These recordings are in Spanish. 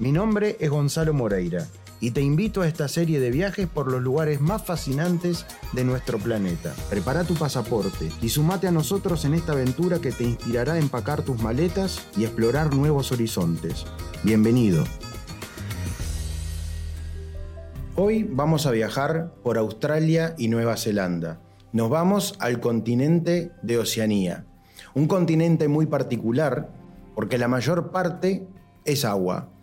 Mi nombre es Gonzalo Moreira y te invito a esta serie de viajes por los lugares más fascinantes de nuestro planeta. Prepara tu pasaporte y sumate a nosotros en esta aventura que te inspirará a empacar tus maletas y explorar nuevos horizontes. Bienvenido. Hoy vamos a viajar por Australia y Nueva Zelanda. Nos vamos al continente de Oceanía, un continente muy particular porque la mayor parte es agua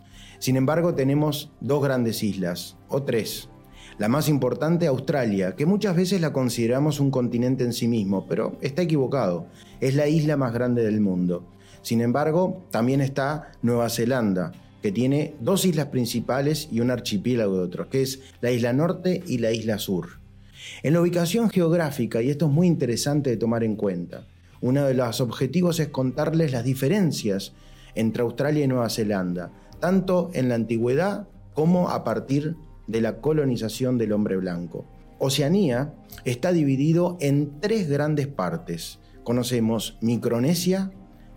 sin embargo, tenemos dos grandes islas, o tres. La más importante, Australia, que muchas veces la consideramos un continente en sí mismo, pero está equivocado. Es la isla más grande del mundo. Sin embargo, también está Nueva Zelanda, que tiene dos islas principales y un archipiélago de otros, que es la isla norte y la isla sur. En la ubicación geográfica, y esto es muy interesante de tomar en cuenta, uno de los objetivos es contarles las diferencias entre Australia y Nueva Zelanda, tanto en la antigüedad como a partir de la colonización del hombre blanco. Oceanía está dividido en tres grandes partes. Conocemos Micronesia,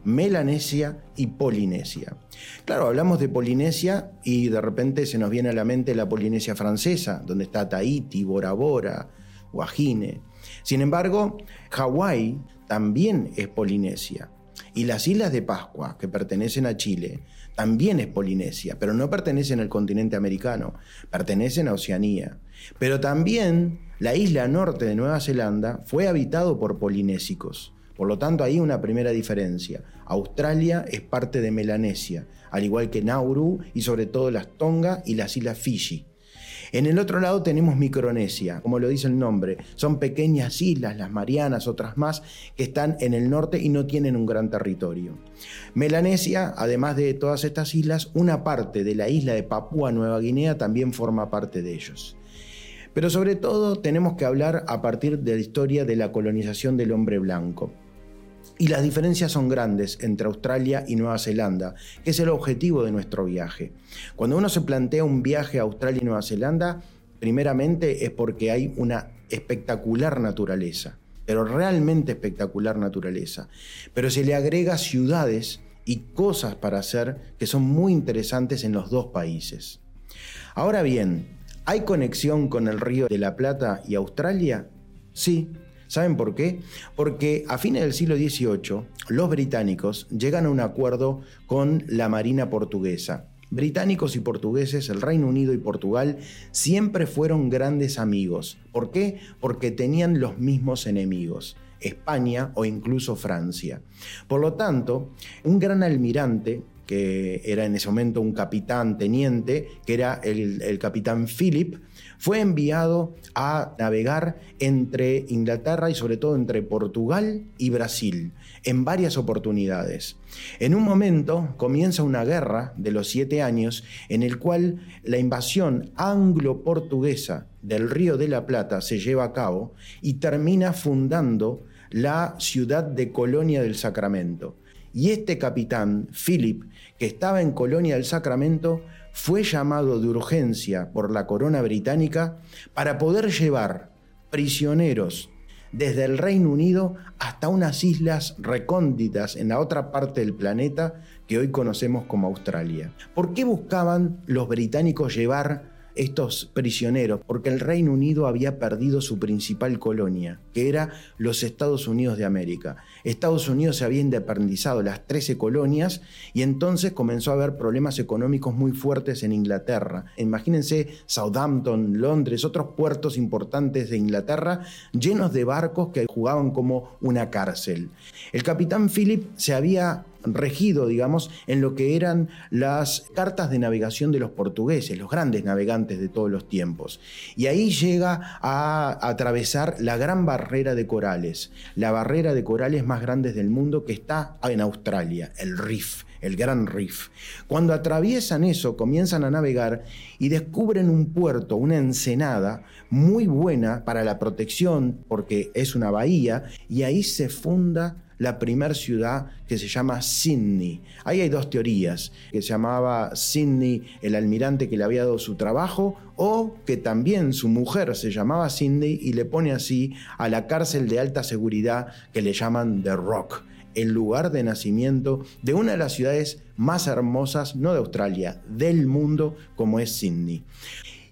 Melanesia y Polinesia. Claro, hablamos de Polinesia y de repente se nos viene a la mente la Polinesia francesa, donde está Tahiti, Bora Bora, Guajine. Sin embargo, Hawái también es Polinesia. Y las Islas de Pascua, que pertenecen a Chile, también es Polinesia, pero no pertenecen al continente americano, pertenecen a Oceanía. Pero también la isla norte de Nueva Zelanda fue habitado por polinésicos. Por lo tanto, hay una primera diferencia. Australia es parte de Melanesia, al igual que Nauru y sobre todo las Tonga y las islas Fiji. En el otro lado tenemos Micronesia, como lo dice el nombre. Son pequeñas islas, las Marianas, otras más, que están en el norte y no tienen un gran territorio. Melanesia, además de todas estas islas, una parte de la isla de Papúa Nueva Guinea también forma parte de ellos. Pero sobre todo tenemos que hablar a partir de la historia de la colonización del hombre blanco. Y las diferencias son grandes entre Australia y Nueva Zelanda, que es el objetivo de nuestro viaje. Cuando uno se plantea un viaje a Australia y Nueva Zelanda, primeramente es porque hay una espectacular naturaleza, pero realmente espectacular naturaleza. Pero se le agrega ciudades y cosas para hacer que son muy interesantes en los dos países. Ahora bien, ¿hay conexión con el río de la Plata y Australia? Sí, ¿Saben por qué? Porque a fines del siglo XVIII los británicos llegan a un acuerdo con la Marina portuguesa. Británicos y portugueses, el Reino Unido y Portugal, siempre fueron grandes amigos. ¿Por qué? Porque tenían los mismos enemigos. España o incluso Francia. Por lo tanto, un gran almirante que era en ese momento un capitán teniente, que era el, el capitán Philip, fue enviado a navegar entre Inglaterra y sobre todo entre Portugal y Brasil en varias oportunidades. En un momento comienza una guerra de los siete años en el cual la invasión anglo-portuguesa del Río de la Plata se lleva a cabo y termina fundando la ciudad de Colonia del Sacramento. Y este capitán, Philip, que estaba en Colonia del Sacramento, fue llamado de urgencia por la corona británica para poder llevar prisioneros desde el Reino Unido hasta unas islas recónditas en la otra parte del planeta que hoy conocemos como Australia. ¿Por qué buscaban los británicos llevar estos prisioneros, porque el Reino Unido había perdido su principal colonia, que era los Estados Unidos de América. Estados Unidos se había independizado las 13 colonias y entonces comenzó a haber problemas económicos muy fuertes en Inglaterra. Imagínense Southampton, Londres, otros puertos importantes de Inglaterra llenos de barcos que jugaban como una cárcel. El capitán Philip se había regido, digamos, en lo que eran las cartas de navegación de los portugueses, los grandes navegantes de todos los tiempos. Y ahí llega a atravesar la gran barrera de corales, la barrera de corales más grande del mundo que está en Australia, el Reef el Gran Reef. Cuando atraviesan eso, comienzan a navegar y descubren un puerto, una ensenada muy buena para la protección, porque es una bahía, y ahí se funda la primera ciudad que se llama Sydney. Ahí hay dos teorías, que se llamaba Sydney el almirante que le había dado su trabajo o que también su mujer se llamaba Sydney y le pone así a la cárcel de alta seguridad que le llaman The Rock el lugar de nacimiento de una de las ciudades más hermosas, no de Australia, del mundo, como es Sydney.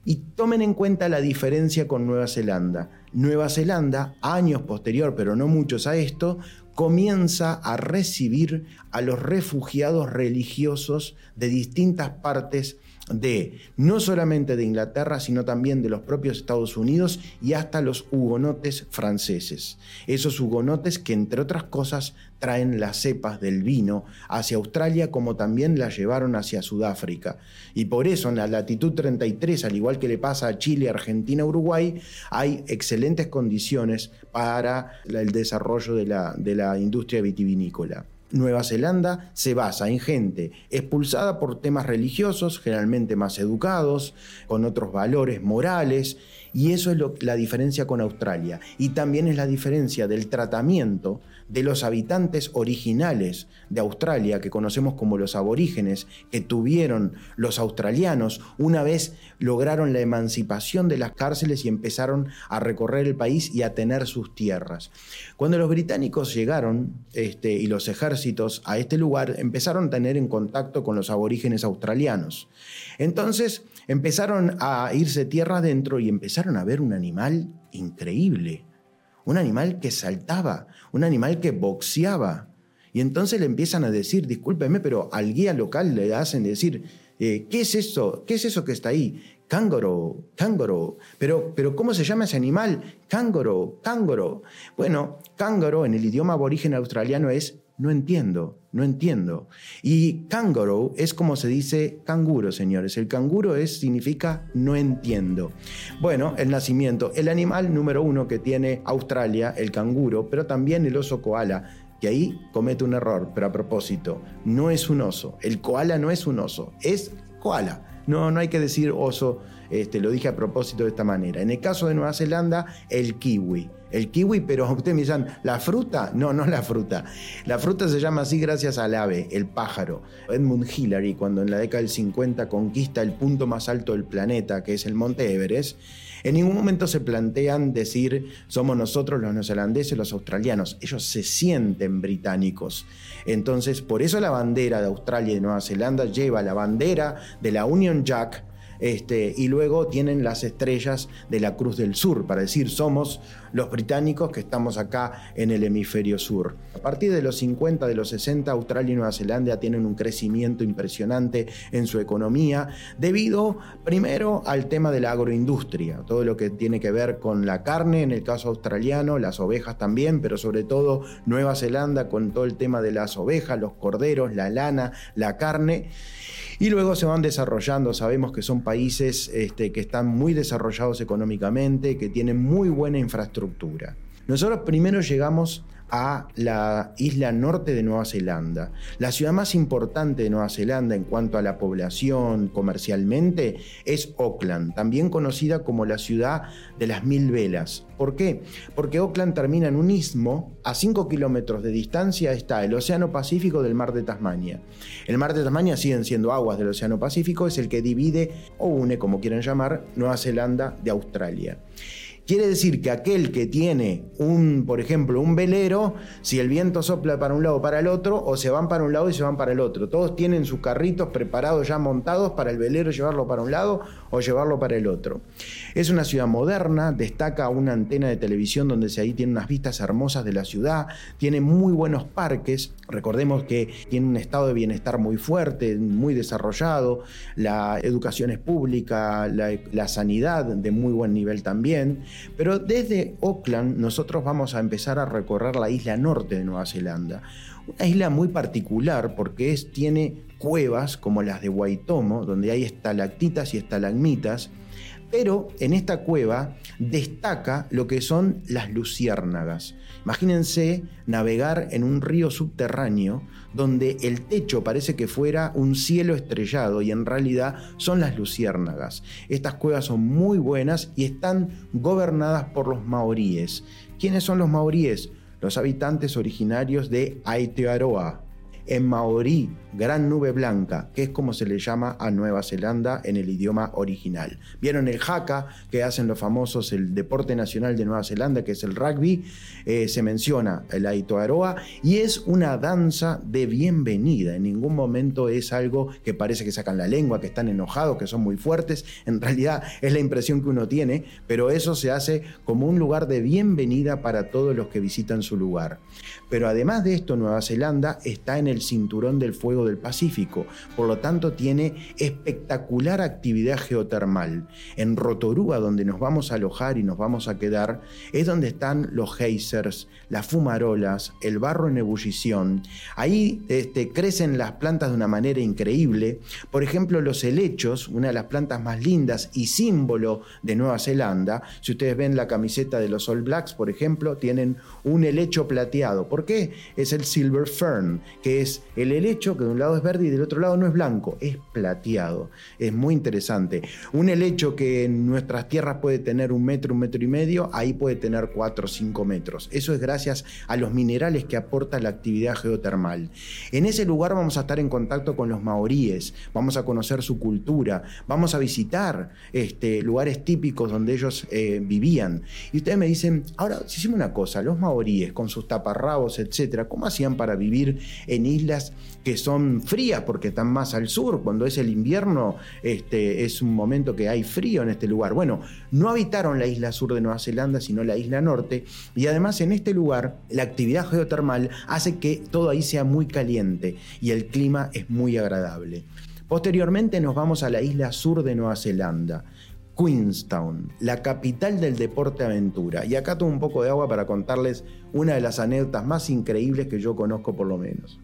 Y tomen en cuenta la diferencia con Nueva Zelanda. Nueva Zelanda, años posterior, pero no muchos a esto, comienza a recibir a los refugiados religiosos de distintas partes de no solamente de Inglaterra, sino también de los propios Estados Unidos y hasta los hugonotes franceses. Esos hugonotes que, entre otras cosas, traen las cepas del vino hacia Australia como también las llevaron hacia Sudáfrica. Y por eso en la latitud 33, al igual que le pasa a Chile, Argentina, Uruguay, hay excelentes condiciones para el desarrollo de la, de la industria vitivinícola. Nueva Zelanda se basa en gente expulsada por temas religiosos, generalmente más educados, con otros valores morales, y eso es la diferencia con Australia. Y también es la diferencia del tratamiento de los habitantes originales de Australia, que conocemos como los aborígenes, que tuvieron los australianos una vez lograron la emancipación de las cárceles y empezaron a recorrer el país y a tener sus tierras. Cuando los británicos llegaron este, y los ejércitos a este lugar, empezaron a tener en contacto con los aborígenes australianos. Entonces empezaron a irse tierra adentro y empezaron a ver un animal increíble un animal que saltaba, un animal que boxeaba. Y entonces le empiezan a decir, discúlpeme, pero al guía local le hacen decir, eh, ¿qué es eso? ¿Qué es eso que está ahí? Cángoro, cángoro. Pero, pero ¿cómo se llama ese animal? Cángoro, cángoro. Bueno, cángoro en el idioma aborigen australiano es no entiendo, no entiendo. Y kangaroo es como se dice canguro, señores. El canguro es, significa no entiendo. Bueno, el nacimiento, el animal número uno que tiene Australia, el canguro, pero también el oso koala, que ahí comete un error, pero a propósito, no es un oso. El koala no es un oso, es koala. No, no hay que decir oso, este, lo dije a propósito de esta manera. En el caso de Nueva Zelanda, el kiwi el kiwi, pero ustedes me dicen, ¿la fruta? No, no la fruta. La fruta se llama así gracias al ave, el pájaro. Edmund Hillary, cuando en la década del 50 conquista el punto más alto del planeta, que es el Monte Everest, en ningún momento se plantean decir, somos nosotros los neozelandeses, los australianos. Ellos se sienten británicos. Entonces, por eso la bandera de Australia y de Nueva Zelanda lleva la bandera de la Union Jack, este, y luego tienen las estrellas de la Cruz del Sur, para decir, somos los británicos que estamos acá en el hemisferio sur. A partir de los 50, de los 60, Australia y Nueva Zelanda tienen un crecimiento impresionante en su economía, debido primero al tema de la agroindustria, todo lo que tiene que ver con la carne, en el caso australiano, las ovejas también, pero sobre todo Nueva Zelanda con todo el tema de las ovejas, los corderos, la lana, la carne y luego se van desarrollando. Sabemos que son países este, que están muy desarrollados económicamente, que tienen muy buena infraestructura. Nosotros primero llegamos a la isla norte de Nueva Zelanda. La ciudad más importante de Nueva Zelanda en cuanto a la población comercialmente es Auckland, también conocida como la ciudad de las mil velas. ¿Por qué? Porque Auckland termina en un istmo, a 5 kilómetros de distancia está el Océano Pacífico del Mar de Tasmania. El Mar de Tasmania siguen siendo aguas del Océano Pacífico, es el que divide o une, como quieran llamar, Nueva Zelanda de Australia. Quiere decir que aquel que tiene un, por ejemplo, un velero, si el viento sopla para un lado o para el otro, o se van para un lado y se van para el otro. Todos tienen sus carritos preparados ya montados para el velero llevarlo para un lado o llevarlo para el otro. Es una ciudad moderna, destaca una antena de televisión donde se ahí tiene unas vistas hermosas de la ciudad, tiene muy buenos parques, recordemos que tiene un estado de bienestar muy fuerte, muy desarrollado, la educación es pública, la, la sanidad de muy buen nivel también. Pero desde Auckland nosotros vamos a empezar a recorrer la isla norte de Nueva Zelanda. Una isla muy particular porque es, tiene cuevas como las de Guaitomo, donde hay estalactitas y estalagmitas, pero en esta cueva destaca lo que son las luciérnagas. Imagínense navegar en un río subterráneo donde el techo parece que fuera un cielo estrellado y en realidad son las luciérnagas. Estas cuevas son muy buenas y están gobernadas por los maoríes. ¿Quiénes son los maoríes? Los habitantes originarios de Aotearoa, en maorí, gran nube blanca, que es como se le llama a Nueva Zelanda en el idioma original. Vieron el haka que hacen los famosos, el deporte nacional de Nueva Zelanda, que es el rugby, eh, se menciona el Aitoaroa, y es una danza de bienvenida. En ningún momento es algo que parece que sacan la lengua, que están enojados, que son muy fuertes. En realidad es la impresión que uno tiene, pero eso se hace como un lugar de bienvenida para todos los que visitan su lugar. Pero además de esto, Nueva Zelanda está en el cinturón del fuego del Pacífico, por lo tanto tiene espectacular actividad geotermal. En Rotorua, donde nos vamos a alojar y nos vamos a quedar, es donde están los geysers, las fumarolas, el barro en ebullición. Ahí este, crecen las plantas de una manera increíble. Por ejemplo, los helechos, una de las plantas más lindas y símbolo de Nueva Zelanda. Si ustedes ven la camiseta de los All Blacks, por ejemplo, tienen un helecho plateado. ¿Por qué? Es el Silver Fern, que es el helecho que de un lado es verde y del otro lado no es blanco, es plateado. Es muy interesante. Un helecho que en nuestras tierras puede tener un metro, un metro y medio, ahí puede tener cuatro o cinco metros. Eso es gracias a los minerales que aporta la actividad geotermal. En ese lugar vamos a estar en contacto con los maoríes, vamos a conocer su cultura, vamos a visitar este, lugares típicos donde ellos eh, vivían. Y ustedes me dicen, ahora, si hicimos una cosa, los maoríes con sus taparrabos, etcétera, ¿cómo hacían para vivir en islas que son frías porque están más al sur. Cuando es el invierno este, es un momento que hay frío en este lugar. Bueno, no habitaron la isla sur de Nueva Zelanda, sino la isla norte. Y además en este lugar la actividad geotermal hace que todo ahí sea muy caliente y el clima es muy agradable. Posteriormente nos vamos a la isla sur de Nueva Zelanda. Queenstown, la capital del deporte aventura. Y acá tengo un poco de agua para contarles una de las anécdotas más increíbles que yo conozco por lo menos.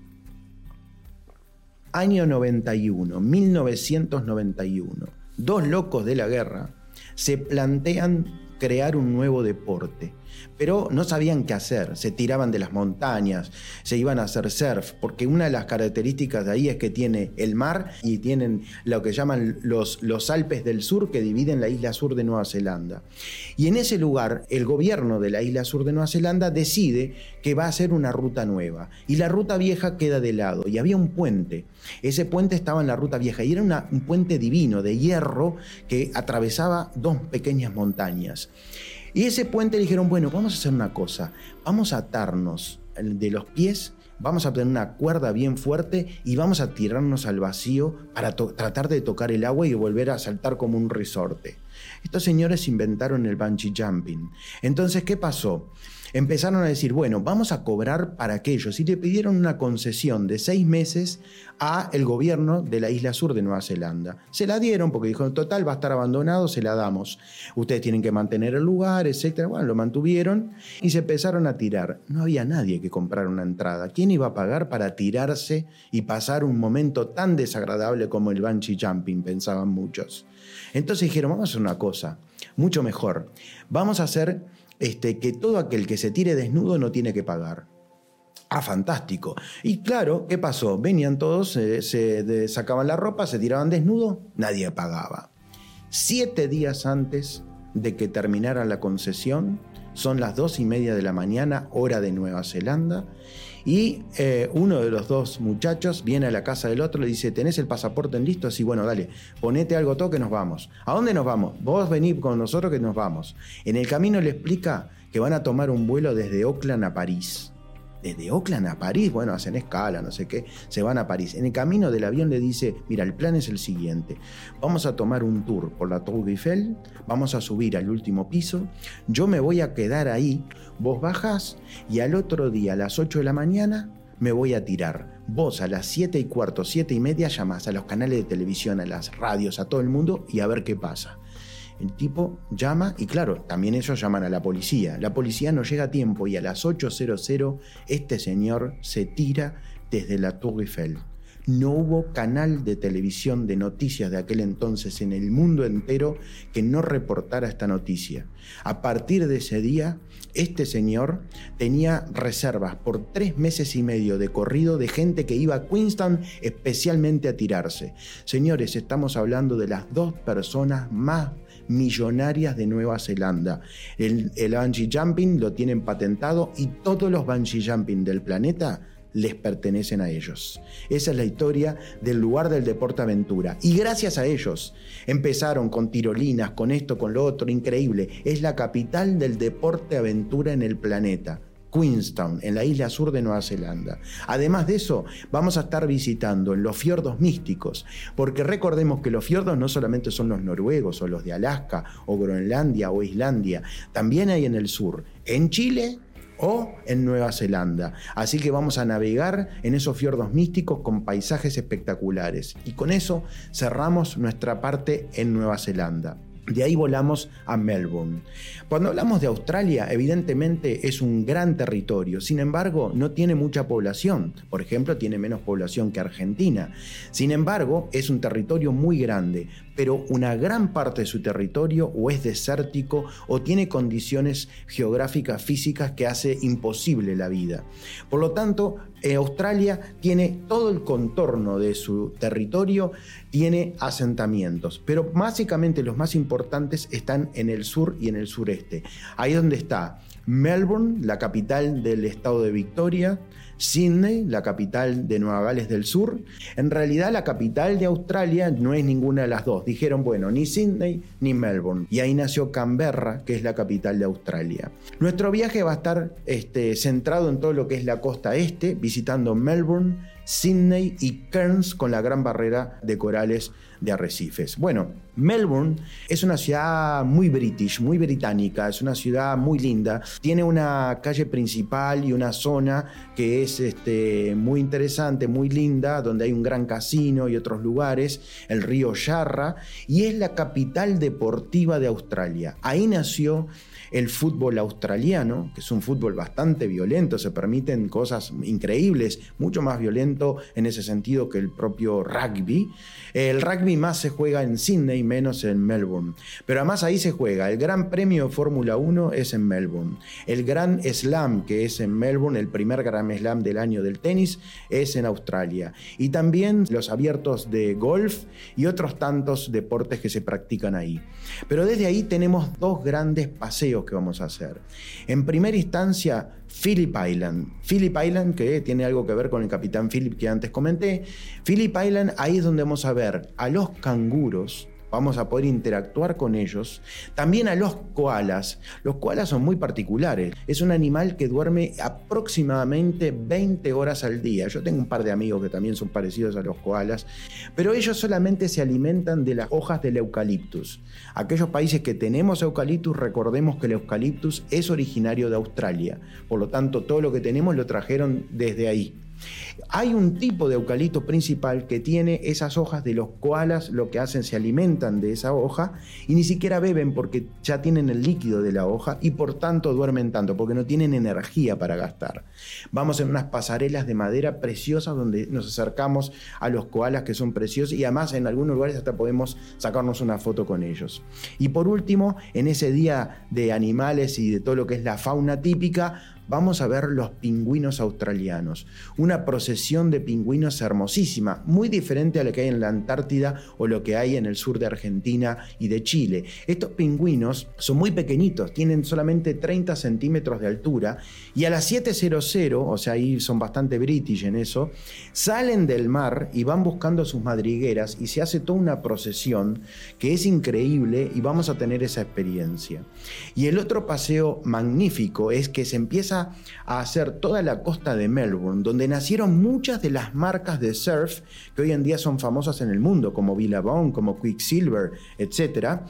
Año 91, 1991. Dos locos de la guerra se plantean crear un nuevo deporte pero no sabían qué hacer, se tiraban de las montañas, se iban a hacer surf, porque una de las características de ahí es que tiene el mar y tienen lo que llaman los, los Alpes del Sur que dividen la isla sur de Nueva Zelanda. Y en ese lugar, el gobierno de la isla sur de Nueva Zelanda decide que va a hacer una ruta nueva, y la ruta vieja queda de lado, y había un puente. Ese puente estaba en la ruta vieja y era un puente divino de hierro que atravesaba dos pequeñas montañas. Y ese puente dijeron, bueno, vamos a hacer una cosa, vamos a atarnos de los pies, vamos a tener una cuerda bien fuerte y vamos a tirarnos al vacío para tratar de tocar el agua y volver a saltar como un resorte. Estos señores inventaron el bungee jumping. Entonces, ¿qué pasó? Empezaron a decir, bueno, vamos a cobrar para aquellos y le pidieron una concesión de seis meses a el gobierno de la isla sur de Nueva Zelanda. Se la dieron porque dijo, en total va a estar abandonado, se la damos. Ustedes tienen que mantener el lugar, etc. Bueno, lo mantuvieron y se empezaron a tirar. No había nadie que comprara una entrada. ¿Quién iba a pagar para tirarse y pasar un momento tan desagradable como el bungee jumping? Pensaban muchos. Entonces dijeron, vamos a hacer una cosa, mucho mejor. Vamos a hacer este, que todo aquel que se tire desnudo no tiene que pagar. Ah, fantástico. Y claro, ¿qué pasó? Venían todos, se sacaban la ropa, se tiraban desnudo, nadie pagaba. Siete días antes de que terminara la concesión, son las dos y media de la mañana, hora de Nueva Zelanda, y eh, uno de los dos muchachos viene a la casa del otro, le dice, ¿tenés el pasaporte en listo? Así, bueno, dale, ponete algo todo que nos vamos. ¿A dónde nos vamos? Vos venís con nosotros que nos vamos. En el camino le explica que van a tomar un vuelo desde Oakland a París desde Oakland a París, bueno, hacen escala, no sé qué, se van a París. En el camino del avión le dice, mira, el plan es el siguiente, vamos a tomar un tour por la Tour Eiffel, vamos a subir al último piso, yo me voy a quedar ahí, vos bajas y al otro día a las 8 de la mañana me voy a tirar. Vos a las 7 y cuarto, 7 y media llamás a los canales de televisión, a las radios, a todo el mundo y a ver qué pasa. El tipo llama y claro, también ellos llaman a la policía. La policía no llega a tiempo y a las 8.00 este señor se tira desde la Tour Eiffel. no hubo canal de televisión de noticias de aquel entonces en el mundo entero que no reportara esta noticia. A partir de ese día, este señor tenía reservas por tres meses y medio de corrido de gente que iba a Queenstown especialmente a tirarse. Señores, estamos hablando de las dos personas más millonarias de Nueva Zelanda. El, el bungee jumping lo tienen patentado y todos los bungee jumping del planeta les pertenecen a ellos. Esa es la historia del lugar del deporte aventura. Y gracias a ellos empezaron con tirolinas, con esto, con lo otro, increíble. Es la capital del deporte aventura en el planeta. Queenstown, en la isla sur de Nueva Zelanda. Además de eso, vamos a estar visitando en los fiordos místicos, porque recordemos que los fiordos no solamente son los noruegos o los de Alaska o Groenlandia o Islandia, también hay en el sur, en Chile o en Nueva Zelanda. Así que vamos a navegar en esos fiordos místicos con paisajes espectaculares. Y con eso cerramos nuestra parte en Nueva Zelanda. De ahí volamos a Melbourne. Cuando hablamos de Australia, evidentemente es un gran territorio, sin embargo no tiene mucha población, por ejemplo tiene menos población que Argentina. Sin embargo es un territorio muy grande, pero una gran parte de su territorio o es desértico o tiene condiciones geográficas físicas que hace imposible la vida. Por lo tanto, eh, Australia tiene todo el contorno de su territorio, tiene asentamientos, pero básicamente los más importantes están en el sur y en el sureste. Ahí donde está Melbourne, la capital del estado de Victoria, Sydney, la capital de Nueva Gales del Sur. En realidad la capital de Australia no es ninguna de las dos. Dijeron, bueno, ni Sydney ni Melbourne. Y ahí nació Canberra, que es la capital de Australia. Nuestro viaje va a estar este, centrado en todo lo que es la costa este, visitando Melbourne, Sydney y Cairns con la gran barrera de corales de arrecifes. Bueno, Melbourne es una ciudad muy british, muy británica, es una ciudad muy linda. Tiene una calle principal y una zona que es este, muy interesante, muy linda, donde hay un gran casino y otros lugares, el río Yarra, y es la capital deportiva de Australia. Ahí nació el fútbol australiano, que es un fútbol bastante violento, se permiten cosas increíbles, mucho más violento en ese sentido que el propio rugby. El rugby más se juega en Sydney, menos en Melbourne. Pero además ahí se juega. El Gran Premio de Fórmula 1 es en Melbourne. El Gran Slam, que es en Melbourne, el primer Gran Slam del año del tenis, es en Australia. Y también los abiertos de golf y otros tantos deportes que se practican ahí. Pero desde ahí tenemos dos grandes paseos que vamos a hacer. En primera instancia, Phillip Island. Phillip Island, que tiene algo que ver con el capitán Philip que antes comenté. Phillip Island, ahí es donde vamos a ver a los canguros vamos a poder interactuar con ellos. También a los koalas. Los koalas son muy particulares. Es un animal que duerme aproximadamente 20 horas al día. Yo tengo un par de amigos que también son parecidos a los koalas, pero ellos solamente se alimentan de las hojas del eucaliptus. Aquellos países que tenemos eucaliptus, recordemos que el eucaliptus es originario de Australia. Por lo tanto, todo lo que tenemos lo trajeron desde ahí. Hay un tipo de eucalipto principal que tiene esas hojas de los koalas, lo que hacen se alimentan de esa hoja y ni siquiera beben porque ya tienen el líquido de la hoja y por tanto duermen tanto, porque no tienen energía para gastar. Vamos en unas pasarelas de madera preciosas donde nos acercamos a los koalas que son preciosos y además en algunos lugares hasta podemos sacarnos una foto con ellos. Y por último, en ese día de animales y de todo lo que es la fauna típica, vamos a ver los pingüinos australianos. Una procesión de pingüinos hermosísima, muy diferente a lo que hay en la Antártida o lo que hay en el sur de Argentina y de Chile. Estos pingüinos son muy pequeñitos, tienen solamente 30 centímetros de altura y a las 7.00, o sea, ahí son bastante british en eso, salen del mar y van buscando sus madrigueras y se hace toda una procesión que es increíble y vamos a tener esa experiencia. Y el otro paseo magnífico es que se empieza a hacer toda la costa de Melbourne, donde nacieron muchas de las marcas de surf que hoy en día son famosas en el mundo, como Billabong, como Quicksilver, etc.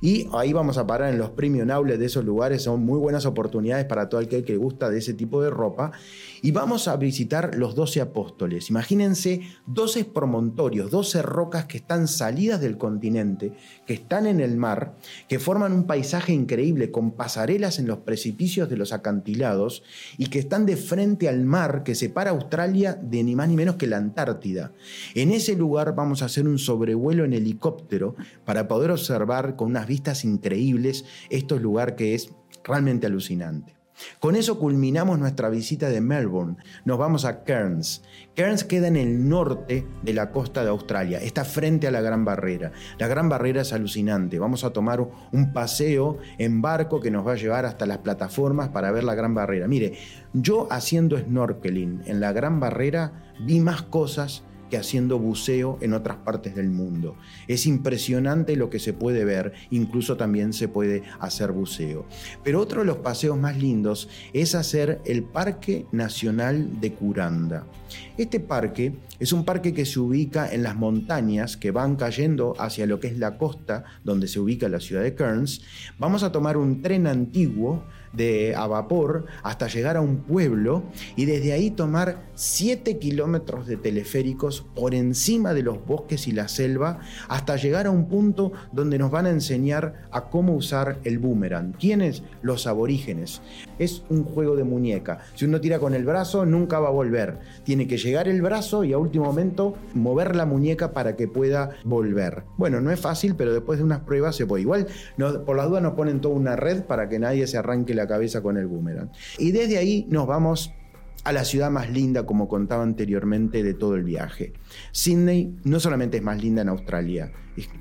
Y ahí vamos a parar en los premium outlets de esos lugares, son muy buenas oportunidades para todo aquel que gusta de ese tipo de ropa. Y vamos a visitar los 12 apóstoles. Imagínense 12 promontorios, 12 rocas que están salidas del continente, que están en el mar, que forman un paisaje increíble con pasarelas en los precipicios de los acantilados y que están de frente al mar que separa Australia de ni más ni menos que la Antártida. En ese lugar vamos a hacer un sobrevuelo en helicóptero para poder observar con unas vistas increíbles este lugar que es realmente alucinante. Con eso culminamos nuestra visita de Melbourne. Nos vamos a Cairns. Cairns queda en el norte de la costa de Australia, está frente a la Gran Barrera. La Gran Barrera es alucinante. Vamos a tomar un paseo en barco que nos va a llevar hasta las plataformas para ver la Gran Barrera. Mire, yo haciendo snorkeling en la Gran Barrera vi más cosas que haciendo buceo en otras partes del mundo. Es impresionante lo que se puede ver, incluso también se puede hacer buceo. Pero otro de los paseos más lindos es hacer el Parque Nacional de Curanda. Este parque es un parque que se ubica en las montañas que van cayendo hacia lo que es la costa donde se ubica la ciudad de Cairns. Vamos a tomar un tren antiguo de a vapor hasta llegar a un pueblo y desde ahí tomar 7 kilómetros de teleféricos por encima de los bosques y la selva hasta llegar a un punto donde nos van a enseñar a cómo usar el boomerang. ¿Quiénes? Los aborígenes. Es un juego de muñeca. Si uno tira con el brazo, nunca va a volver. Tiene que llegar el brazo y a último momento mover la muñeca para que pueda volver. Bueno, no es fácil, pero después de unas pruebas se puede. Igual, por las dudas nos ponen toda una red para que nadie se arranque la cabeza con el boomerang. Y desde ahí nos vamos a la ciudad más linda, como contaba anteriormente, de todo el viaje. Sydney no solamente es más linda en Australia,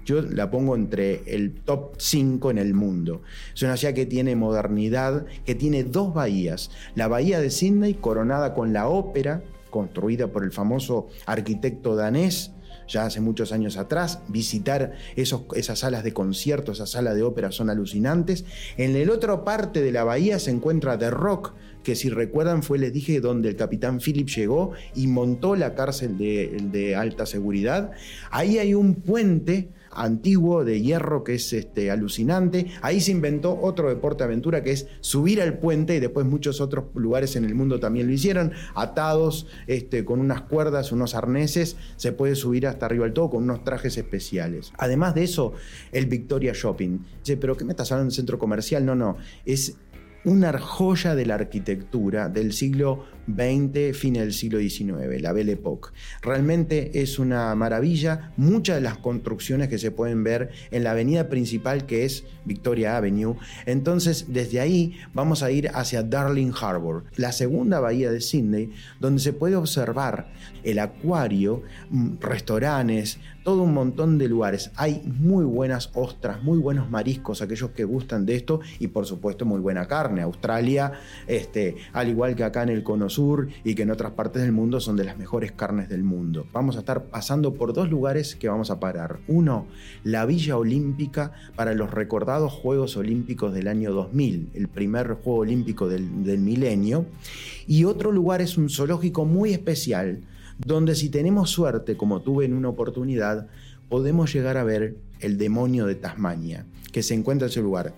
yo la pongo entre el top 5 en el mundo. Es una ciudad que tiene modernidad, que tiene dos bahías. La bahía de Sydney, coronada con la ópera, construida por el famoso arquitecto danés, ya hace muchos años atrás. Visitar esos, esas salas de conciertos, esas salas de ópera son alucinantes. En la otra parte de la bahía se encuentra The Rock, que si recuerdan fue, les dije, donde el capitán Philip llegó y montó la cárcel de, de alta seguridad. Ahí hay un puente antiguo de hierro que es este, alucinante. Ahí se inventó otro deporte aventura que es subir al puente y después muchos otros lugares en el mundo también lo hicieron, atados este, con unas cuerdas, unos arneses, se puede subir hasta arriba del todo con unos trajes especiales. Además de eso, el Victoria Shopping. Dice, pero ¿qué me estás hablando de centro comercial? No, no, es una joya de la arquitectura del siglo XX, fin del siglo XIX, la Belle Époque. Realmente es una maravilla. Muchas de las construcciones que se pueden ver en la avenida principal que es Victoria Avenue. Entonces, desde ahí vamos a ir hacia Darling Harbour, la segunda bahía de Sydney, donde se puede observar el acuario, mm, restaurantes, todo un montón de lugares. Hay muy buenas ostras, muy buenos mariscos, aquellos que gustan de esto, y por supuesto muy buena carne. Australia, este, al igual que acá en el Cono Sur y que en otras partes del mundo, son de las mejores carnes del mundo. Vamos a estar pasando por dos lugares que vamos a parar. Uno, la Villa Olímpica para los recordados Juegos Olímpicos del año 2000, el primer Juego Olímpico del, del milenio. Y otro lugar es un zoológico muy especial donde si tenemos suerte, como tuve en una oportunidad, podemos llegar a ver el demonio de Tasmania, que se encuentra en ese lugar.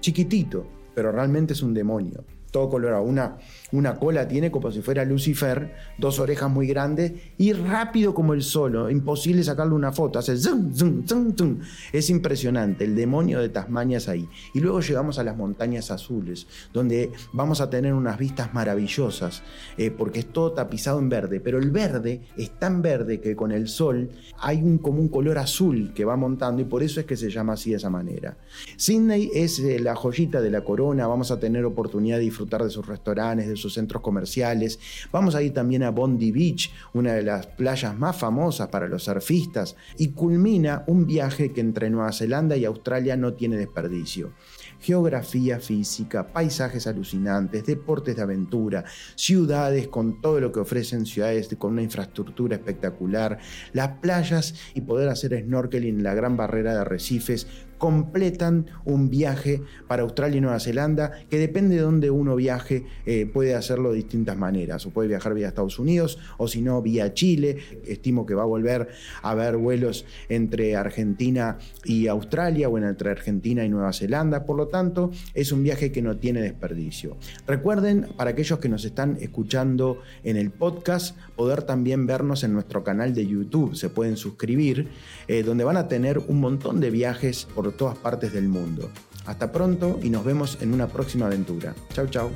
Chiquitito, pero realmente es un demonio todo colorado. Una, una cola tiene como si fuera Lucifer, dos orejas muy grandes y rápido como el solo. Imposible sacarle una foto. Hace zum, zum, zum, zum. Es impresionante. El demonio de Tasmania es ahí. Y luego llegamos a las montañas azules, donde vamos a tener unas vistas maravillosas, eh, porque es todo tapizado en verde. Pero el verde es tan verde que con el sol hay un, como un color azul que va montando y por eso es que se llama así de esa manera. Sydney es eh, la joyita de la corona. Vamos a tener oportunidad de disfrutar de sus restaurantes, de sus centros comerciales. Vamos a ir también a Bondi Beach, una de las playas más famosas para los surfistas, y culmina un viaje que entre Nueva Zelanda y Australia no tiene desperdicio geografía física, paisajes alucinantes, deportes de aventura, ciudades con todo lo que ofrecen ciudades con una infraestructura espectacular, las playas y poder hacer snorkeling en la gran barrera de arrecifes completan un viaje para Australia y Nueva Zelanda, que depende de dónde uno viaje, eh, puede hacerlo de distintas maneras. O puede viajar vía Estados Unidos, o si no, vía Chile. Estimo que va a volver a haber vuelos entre Argentina y Australia, o entre Argentina y Nueva Zelanda. Por lo tanto, es un viaje que no tiene desperdicio. Recuerden, para aquellos que nos están escuchando en el podcast, poder también vernos en nuestro canal de YouTube. Se pueden suscribir, eh, donde van a tener un montón de viajes por todas partes del mundo. Hasta pronto y nos vemos en una próxima aventura. Chau, chau.